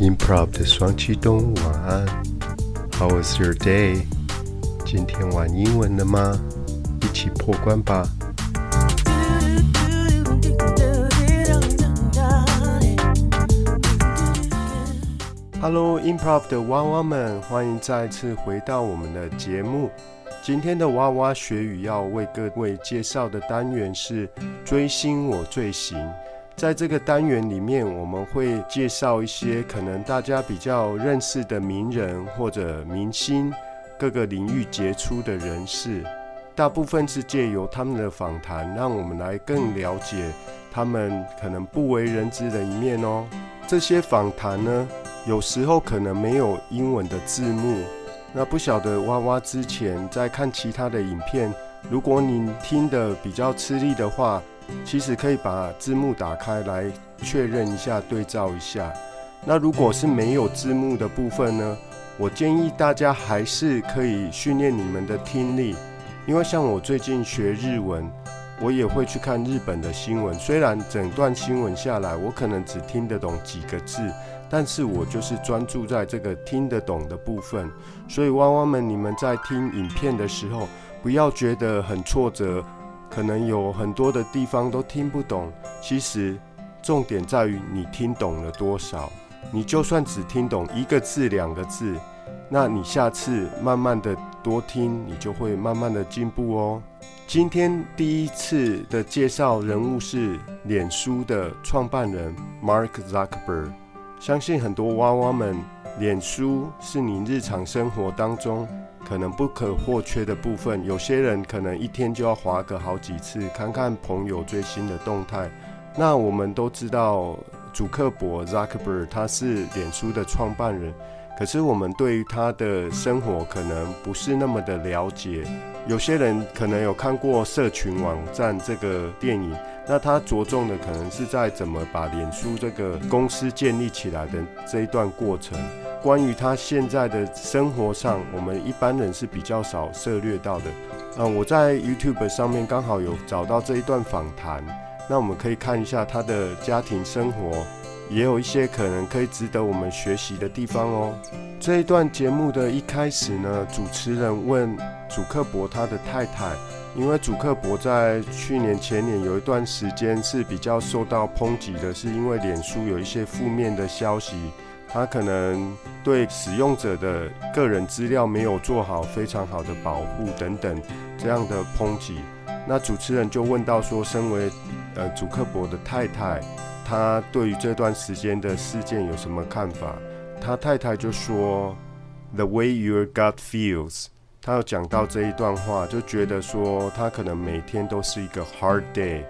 Improv 的双启动，晚安。How was your day？今天玩英文了吗？一起破关吧。Hello，Improv 的娃娃们，欢迎再次回到我们的节目。今天的娃娃学语要为各位介绍的单元是追星我最行。在这个单元里面，我们会介绍一些可能大家比较认识的名人或者明星，各个领域杰出的人士。大部分是借由他们的访谈，让我们来更了解他们可能不为人知的一面哦。这些访谈呢？有时候可能没有英文的字幕，那不晓得娃娃之前在看其他的影片，如果你听的比较吃力的话，其实可以把字幕打开来确认一下、对照一下。那如果是没有字幕的部分呢？我建议大家还是可以训练你们的听力，因为像我最近学日文。我也会去看日本的新闻，虽然整段新闻下来，我可能只听得懂几个字，但是我就是专注在这个听得懂的部分。所以，汪汪们，你们在听影片的时候，不要觉得很挫折，可能有很多的地方都听不懂。其实，重点在于你听懂了多少。你就算只听懂一个字、两个字，那你下次慢慢的多听，你就会慢慢的进步哦。今天第一次的介绍人物是脸书的创办人 Mark Zuckerberg。相信很多娃娃们，脸书是你日常生活当中可能不可或缺的部分。有些人可能一天就要划个好几次，看看朋友最新的动态。那我们都知道，主克伯 Zuckerberg 他是脸书的创办人。可是我们对于他的生活可能不是那么的了解。有些人可能有看过《社群网站》这个电影，那他着重的可能是在怎么把脸书这个公司建立起来的这一段过程。关于他现在的生活上，我们一般人是比较少涉略到的。嗯，我在 YouTube 上面刚好有找到这一段访谈，那我们可以看一下他的家庭生活。也有一些可能可以值得我们学习的地方哦。这一段节目的一开始呢，主持人问祖克伯他的太太，因为祖克伯在去年前年有一段时间是比较受到抨击的，是因为脸书有一些负面的消息，他可能对使用者的个人资料没有做好非常好的保护等等这样的抨击。那主持人就问到说，身为呃祖克伯的太太。他对于这段时间的事件有什么看法？他太太就说：“The way your gut feels。”他有讲到这一段话，就觉得说他可能每天都是一个 hard day，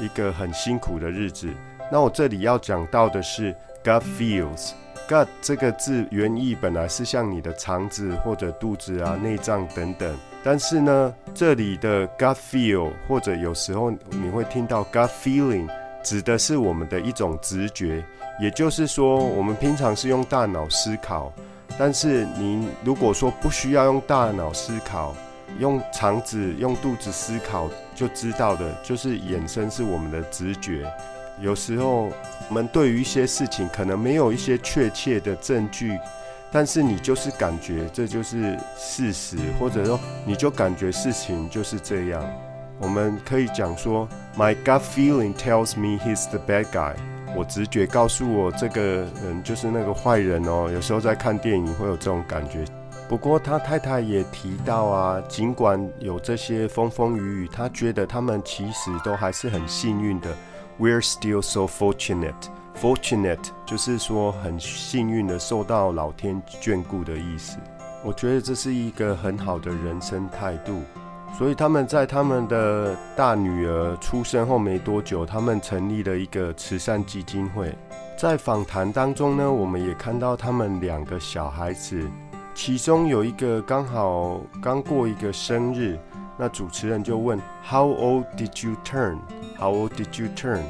一个很辛苦的日子。那我这里要讲到的是 gut feels。Gut 这个字原意本来是像你的肠子或者肚子啊、内脏等等，但是呢，这里的 gut feel 或者有时候你会听到 gut feeling。指的是我们的一种直觉，也就是说，我们平常是用大脑思考，但是您如果说不需要用大脑思考，用肠子、用肚子思考就知道的，就是衍生是我们的直觉。有时候我们对于一些事情可能没有一些确切的证据，但是你就是感觉这就是事实，或者说你就感觉事情就是这样。我们可以讲说，My gut feeling tells me he's the bad guy。我直觉告诉我这个人就是那个坏人哦。有时候在看电影会有这种感觉。不过他太太也提到啊，尽管有这些风风雨雨，他觉得他们其实都还是很幸运的。We're still so fortunate. Fortunate 就是说很幸运的受到老天眷顾的意思。我觉得这是一个很好的人生态度。所以他们在他们的大女儿出生后没多久，他们成立了一个慈善基金会。在访谈当中呢，我们也看到他们两个小孩子，其中有一个刚好刚过一个生日，那主持人就问：How old did you turn? How old did you turn?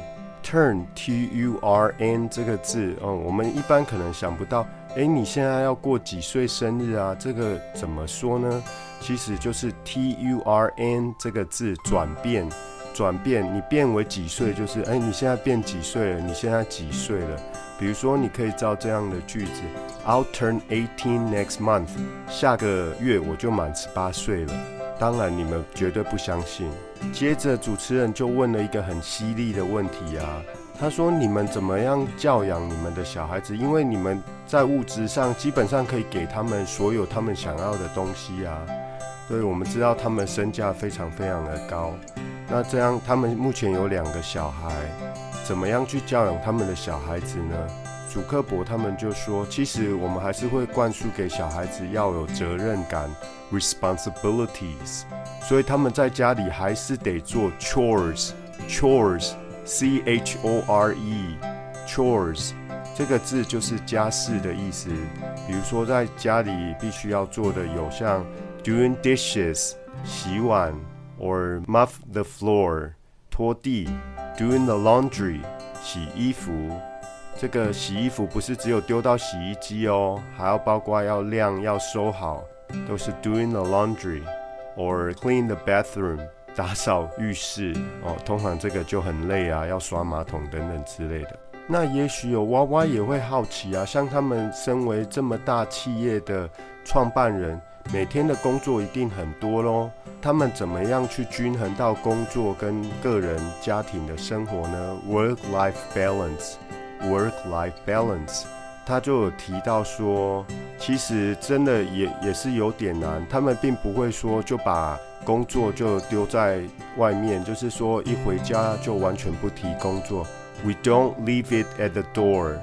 Turn T U R N 这个字，嗯，我们一般可能想不到，哎，你现在要过几岁生日啊？这个怎么说呢？其实就是 T U R N 这个字转变，转变，你变为几岁，就是哎，你现在变几岁了？你现在几岁了？比如说，你可以造这样的句子：I'll turn eighteen next month。下个月我就满十八岁了。当然，你们绝对不相信。接着，主持人就问了一个很犀利的问题啊。他说：“你们怎么样教养你们的小孩子？因为你们在物质上基本上可以给他们所有他们想要的东西啊。对，我们知道他们身价非常非常的高。那这样，他们目前有两个小孩，怎么样去教养他们的小孩子呢？”主克伯他们就说：“其实我们还是会灌输给小孩子要有责任感 （responsibilities），所以他们在家里还是得做 chores，chores。” C H O R E chores 这个字就是家事的意思。比如说，在家里必须要做的有像 doing dishes 洗碗，or mop the floor 拖地，doing the laundry 洗衣服。这个洗衣服不是只有丢到洗衣机哦，还要包括要晾、要收好，都是 doing the laundry，or clean the bathroom。打扫浴室哦，通常这个就很累啊，要刷马桶等等之类的。那也许有娃娃也会好奇啊，像他们身为这么大企业的创办人，每天的工作一定很多喽。他们怎么样去均衡到工作跟个人家庭的生活呢？Work-life balance Work-life balance。他就有提到说，其实真的也也是有点难。他们并不会说就把工作就丢在外面，就是说一回家就完全不提工作。We don't leave it at the door.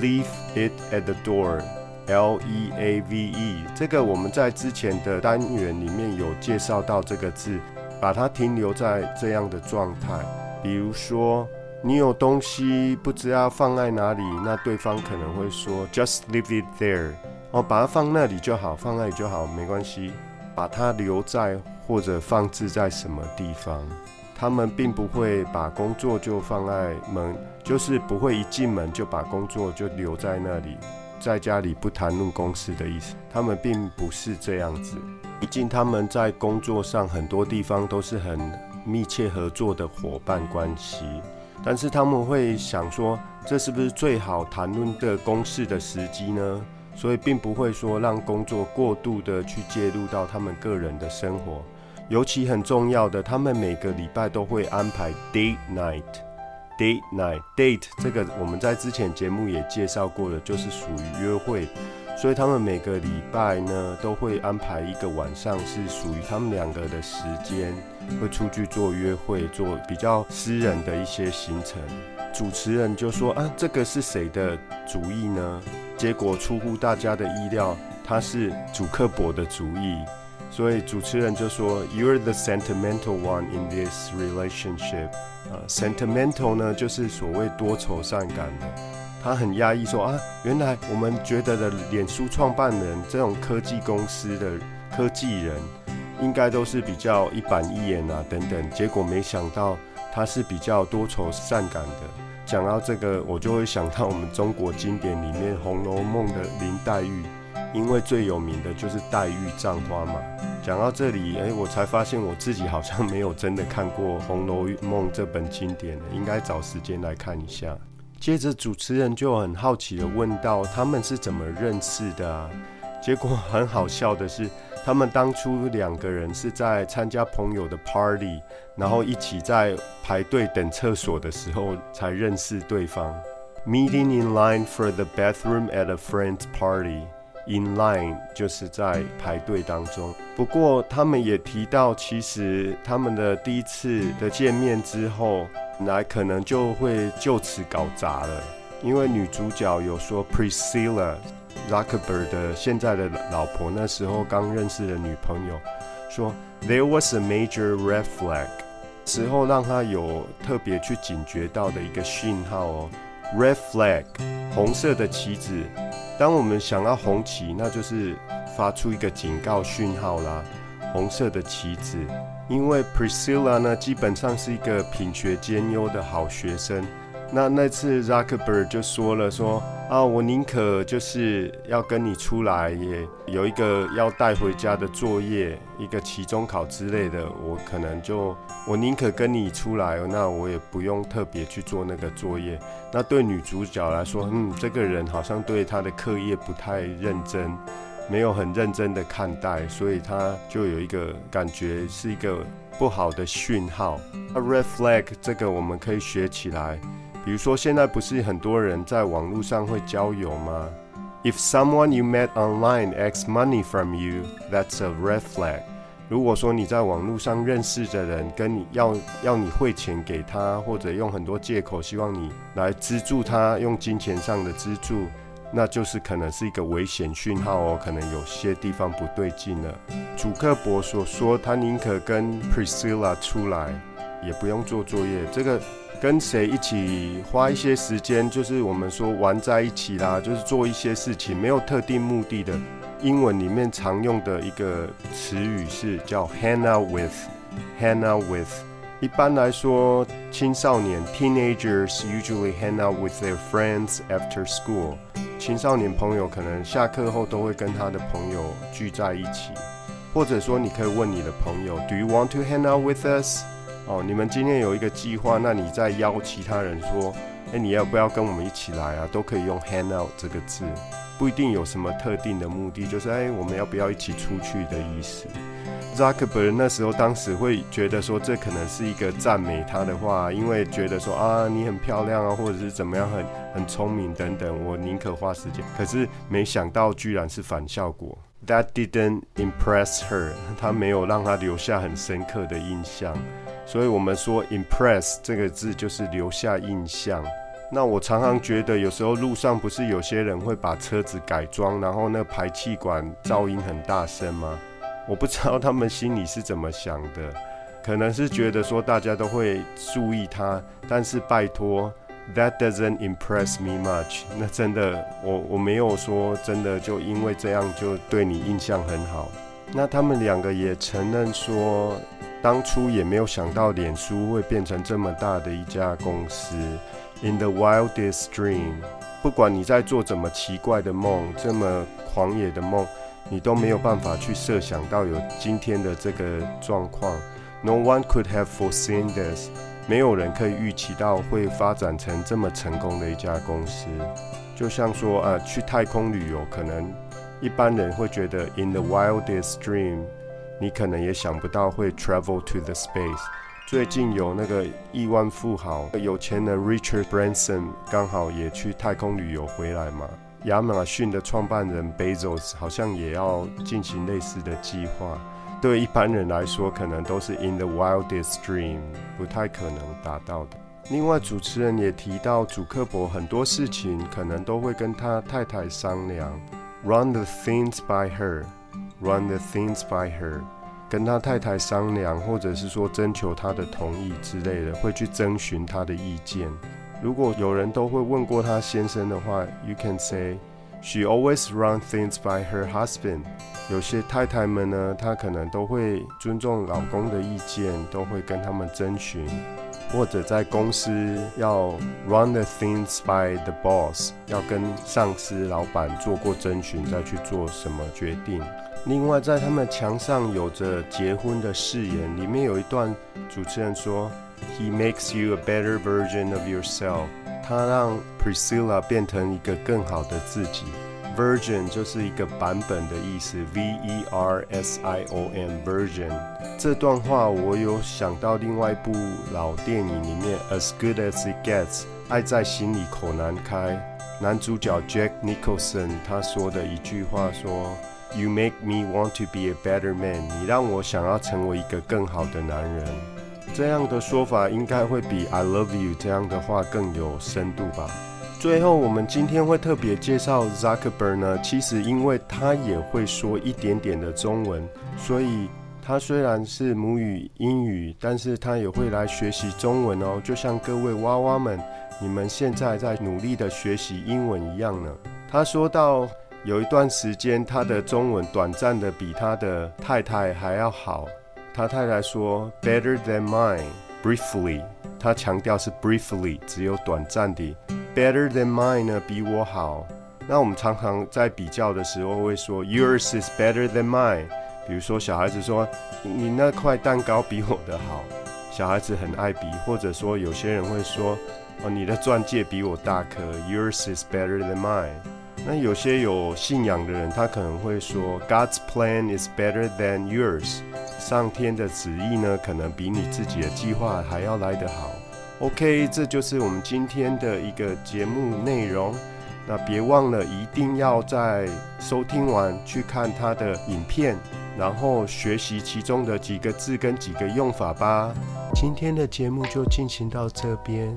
Leave it at the door. L E A V E。这个我们在之前的单元里面有介绍到这个字，把它停留在这样的状态。比如说。你有东西不知道放在哪里，那对方可能会说 “just leave it there”，哦，把它放那里就好，放那里就好，没关系。把它留在或者放置在什么地方，他们并不会把工作就放在门，就是不会一进门就把工作就留在那里，在家里不谈论公司的意思。他们并不是这样子，毕竟他们在工作上很多地方都是很密切合作的伙伴关系。但是他们会想说，这是不是最好谈论的公事的时机呢？所以并不会说让工作过度的去介入到他们个人的生活。尤其很重要的，他们每个礼拜都会安排 date night，date night，date 这个我们在之前节目也介绍过的，就是属于约会。所以他们每个礼拜呢，都会安排一个晚上是属于他们两个的时间，会出去做约会，做比较私人的一些行程。主持人就说：“啊，这个是谁的主意呢？”结果出乎大家的意料，他是主克伯的主意。所以主持人就说：“You're the sentimental one in this relationship。”啊，sentimental 呢，就是所谓多愁善感的。他很压抑，说啊，原来我们觉得的脸书创办人这种科技公司的科技人，应该都是比较一板一眼啊，等等。结果没想到他是比较多愁善感的。讲到这个，我就会想到我们中国经典里面《红楼梦》的林黛玉，因为最有名的就是黛玉葬花嘛。讲到这里，哎，我才发现我自己好像没有真的看过《红楼梦》这本经典，应该找时间来看一下。接着主持人就很好奇的问到：“他们是怎么认识的啊？”结果很好笑的是，他们当初两个人是在参加朋友的 party，然后一起在排队等厕所的时候才认识对方。Meeting in line for the bathroom at a friend's party. In line 就是在排队当中。不过他们也提到，其实他们的第一次的见面之后。来可能就会就此搞砸了，因为女主角有说 Priscilla Zuckerberg 的现在的老婆那时候刚认识的女朋友说 There was a major red flag，时候让她有特别去警觉到的一个讯号哦，red flag 红色的旗子，当我们想要红旗，那就是发出一个警告讯号啦。红色的旗子，因为 Priscilla 呢，基本上是一个品学兼优的好学生，那那次 Zuckerberg 就说了说啊，我宁可就是要跟你出来，也有一个要带回家的作业，一个期中考之类的，我可能就我宁可跟你出来，那我也不用特别去做那个作业。那对女主角来说，嗯，这个人好像对她的课业不太认真，没有很认真的看待，所以他就有一个感觉是一个不好的讯号。那 red flag 这个我们可以学起来。比如说，现在不是很多人在网络上会交友吗？If someone you met online asks money from you, that's a red flag。如果说你在网络上认识的人跟你要要你汇钱给他，或者用很多借口希望你来资助他，用金钱上的资助，那就是可能是一个危险讯号哦，可能有些地方不对劲了。主克伯所说，他宁可跟 Priscilla 出来，也不用做作业，这个。跟谁一起花一些时间，就是我们说玩在一起啦，就是做一些事情，没有特定目的的。英文里面常用的一个词语是叫 hang out with，hang out with。一般来说，青少年 teenagers usually hang out with their friends after school。青少年朋友可能下课后都会跟他的朋友聚在一起，或者说你可以问你的朋友，Do you want to hang out with us？哦，你们今天有一个计划，那你再邀其他人说，哎，你要不要跟我们一起来啊？都可以用 “hand out 这个字，不一定有什么特定的目的，就是哎，我们要不要一起出去的意思。Zuckerberg 那时候当时会觉得说，这可能是一个赞美他的话，因为觉得说啊，你很漂亮啊，或者是怎么样，很很聪明等等，我宁可花时间。可是没想到居然是反效果，That didn't impress her，他没有让他留下很深刻的印象。所以，我们说 impress 这个字就是留下印象。那我常常觉得，有时候路上不是有些人会把车子改装，然后那排气管噪音很大声吗？我不知道他们心里是怎么想的，可能是觉得说大家都会注意它，但是拜托，that doesn't impress me much。那真的，我我没有说真的就因为这样就对你印象很好。那他们两个也承认说。当初也没有想到脸书会变成这么大的一家公司。In the wildest dream，不管你在做怎么奇怪的梦，这么狂野的梦，你都没有办法去设想到有今天的这个状况。No one could have foreseen this，没有人可以预期到会发展成这么成功的一家公司。就像说，呃，去太空旅游，可能一般人会觉得 In the wildest dream。你可能也想不到会 travel to the space。最近有那个亿万富豪、有钱的 Richard Branson 刚好也去太空旅游回来嘛。亚马逊的创办人 Bezos 好像也要进行类似的计划。对一般人来说，可能都是 in the wildest dream，不太可能达到的。另外，主持人也提到，主克伯很多事情可能都会跟他太太商量，run the things by her。Run the things by her，跟他太太商量，或者是说征求他的同意之类的，会去征询他的意见。如果有人都会问过他先生的话，You can say she always run things by her husband。有些太太们呢，她可能都会尊重老公的意见，都会跟他们征询，或者在公司要 run the things by the boss，要跟上司、老板做过征询，再去做什么决定。另外，在他们墙上有着结婚的誓言，里面有一段主持人说：“He makes you a better version of yourself。”他让 Priscilla 变成一个更好的自己。Version 就是一个版本的意思，V-E-R-S-I-O-N version。这段话我有想到另外一部老电影里面，As Good as It Gets，爱在心里口难开。男主角 Jack Nicholson 他说的一句话说。You make me want to be a better man。你让我想要成为一个更好的男人。这样的说法应该会比 I love you 这样的话更有深度吧。最后，我们今天会特别介绍 Zuckerberg 呢，其实因为他也会说一点点的中文，所以他虽然是母语英语，但是他也会来学习中文哦。就像各位娃娃们，你们现在在努力的学习英文一样呢。他说到。有一段时间，他的中文短暂的比他的太太还要好。他太太说 “better than mine”，briefly，他强调是 briefly，只有短暂的。Better than mine 呢，比我好。那我们常常在比较的时候会说 yours is better than mine。比如说小孩子说你那块蛋糕比我的好，小孩子很爱比，或者说有些人会说哦你的钻戒比我大颗，yours is better than mine。那有些有信仰的人，他可能会说 God's plan is better than yours。上天的旨意呢，可能比你自己的计划还要来得好。OK，这就是我们今天的一个节目内容。那别忘了，一定要在收听完去看他的影片，然后学习其中的几个字跟几个用法吧。今天的节目就进行到这边，